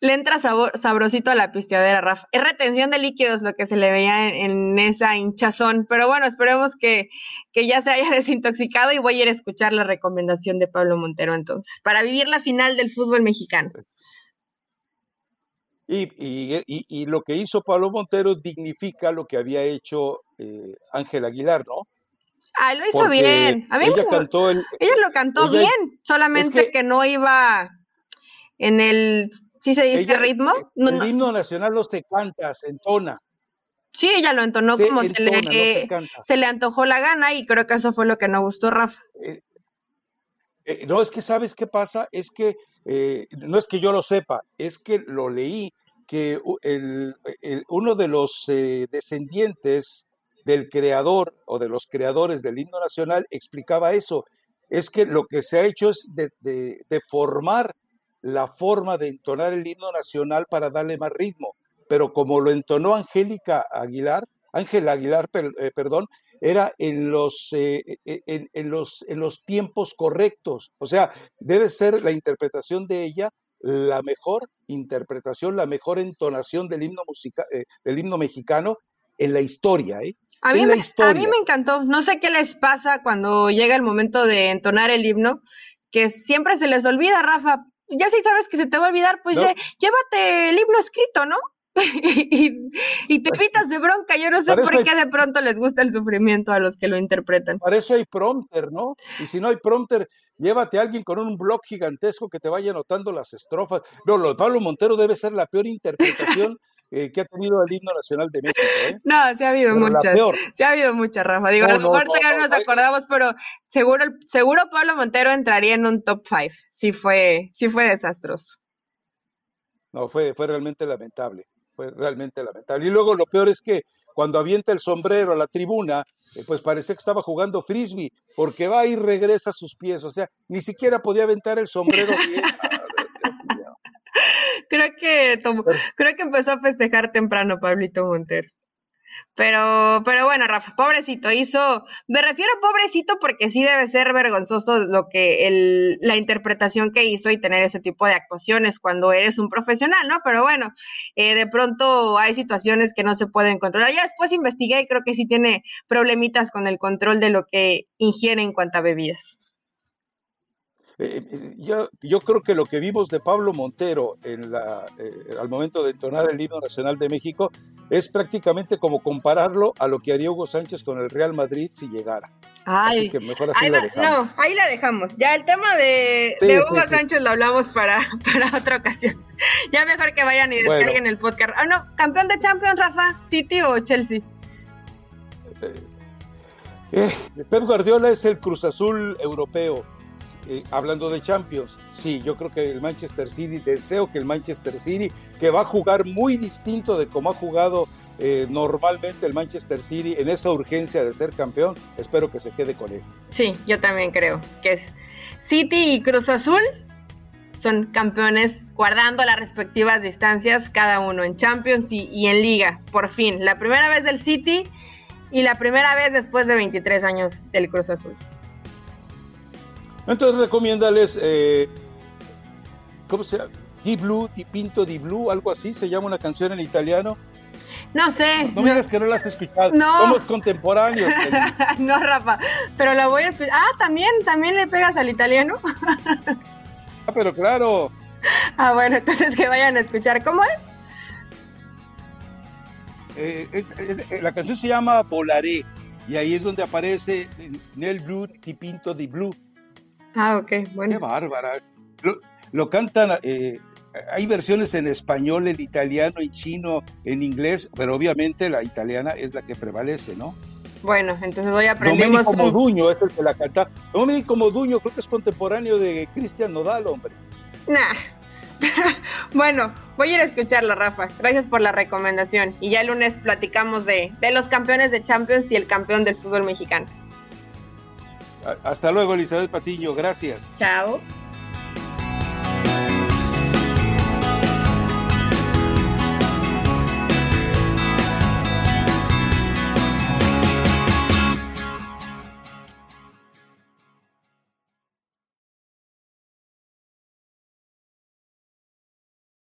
le entra sabor, sabrosito a la pisteadera, Rafa. Es retención de líquidos lo que se le veía en, esa hinchazón. Pero bueno, esperemos que, ya se haya [LAUGHS] desintoxicado y voy a ir a escuchar la recomendación de Pablo Montero entonces, para vivir la final del fútbol mexicano. Y, y, lo que hizo Pablo Montero dignifica lo que había hecho eh, Ángel Aguilar, ¿no? Ah, lo hizo bien. A mí ella, cantó ella lo cantó bien, solamente que no iba en el ¿Sí se dice ritmo? el himno nacional no se canta, se entona. Sí, ella lo entonó como se, le, se, le antojó la gana y creo que eso fue lo que no gustó Rafa. Eh, eh, no, es que sabes qué pasa, es que eh, no es que yo lo sepa, es que lo leí que el, uno de los descendientes del creador o de los creadores del himno nacional explicaba eso, es que lo que se ha hecho es de, de formar la forma de entonar el himno nacional para darle más ritmo. Pero como lo entonó Angélica Aguilar, Ángela Aguilar, eh, perdón, era en los, eh, eh, en, los, en los tiempos correctos. O sea, debe ser la interpretación de ella la mejor interpretación, la mejor entonación del himno, musical del himno mexicano en la historia. A mí, me, a mí me encantó. No sé qué les pasa cuando llega el momento de entonar el himno, que siempre se les olvida, Rafa, ya si sabes que se te va a olvidar, pues llévate el libro escrito, ¿no? [LAUGHS] y, te pitas de bronca. Yo no sé por qué de pronto les gusta el sufrimiento a los que lo interpretan. Para eso hay prompter, ¿no? Y si no hay prompter, llévate a alguien con un blog gigantesco que te vaya anotando las estrofas. No, lo de Pablo Montero debe ser la peor interpretación eh, que ha tenido el himno nacional de México. ¿eh? No, sí ha habido muchas. Sí ha habido muchas, Rafa. Digo, a lo mejor no, nos acordamos, pero seguro, seguro Pablo Montero entraría en un top five. Sí fue, sí fue desastroso. No, fue, fue realmente lamentable. Fue realmente lamentable. Y luego lo peor es que cuando avienta el sombrero a la tribuna, eh, pues parece que estaba jugando frisbee, porque va y regresa a sus pies. O sea, ni siquiera podía aventar el sombrero bien. [LAUGHS] creo que creo que empezó a festejar temprano Pablito Montero. Pero, pero bueno, Rafa, pobrecito, hizo, me refiero a pobrecito porque sí debe ser vergonzoso lo que el, la interpretación que hizo y tener ese tipo de actuaciones cuando eres un profesional, ¿no? Pero bueno, eh, de pronto hay situaciones que no se pueden controlar. Ya después investigué y creo que sí tiene problemitas con el control de lo que ingiere en cuanto a bebidas. Eh, eh, yo, yo, creo que lo que vimos de Pablo Montero en la, eh, al momento de entonar el himno nacional de México es prácticamente como compararlo a lo que haría Hugo Sánchez con el Real Madrid si llegara. Ay, así que mejor así la dejamos. No, ahí la dejamos. Ya el tema de, Hugo Sánchez lo hablamos para, [LAUGHS] para otra ocasión. Ya mejor que vayan y descarguen el podcast. Ah, no, campeón de Champions, Rafa, City o Chelsea. Pep Guardiola es el Cruz Azul europeo eh, hablando de Champions, sí, yo creo que el Manchester City, deseo que el Manchester City, que va a jugar muy distinto de cómo ha jugado eh, normalmente el Manchester City en esa urgencia de ser campeón, espero que se quede con él. Sí, yo también creo que es City y Cruz Azul son campeones guardando las respectivas distancias, cada uno en Champions y, y en Liga, por fin. La primera vez del City y la primera vez después de 23 años del Cruz Azul. Entonces recomiéndales, eh, ¿cómo se llama? Di Blue, Di Pinto Di Blue, algo así, se llama una canción en italiano. No sé. No, me digas que no la has escuchado. No. Somos contemporáneos. [LAUGHS] no, Rafa, pero la voy a escuchar. Ah, también, también le pegas al italiano. ah, pero claro. Ah, bueno, entonces que vayan a escuchar. ¿Cómo es? Eh, eh, la canción se llama Volaré y ahí es donde aparece Nel Blue Di Pinto Di Blue. Ah, ok, bueno. Qué bárbara. Lo, cantan, eh, hay versiones en español, en italiano, en chino, en inglés, pero obviamente la italiana es la que prevalece, ¿no? Bueno, entonces hoy aprendemos... Domenico Moduño es el que la canta. Domenico Moduño creo que es contemporáneo de Cristian Nodal, hombre. Nah. [LAUGHS] bueno, voy a ir a escucharla, Rafa. Gracias por la recomendación. Y ya el lunes platicamos de, de los campeones de Champions y el campeón del fútbol mexicano. Hasta luego, Elizabeth Patiño. Gracias. Chao.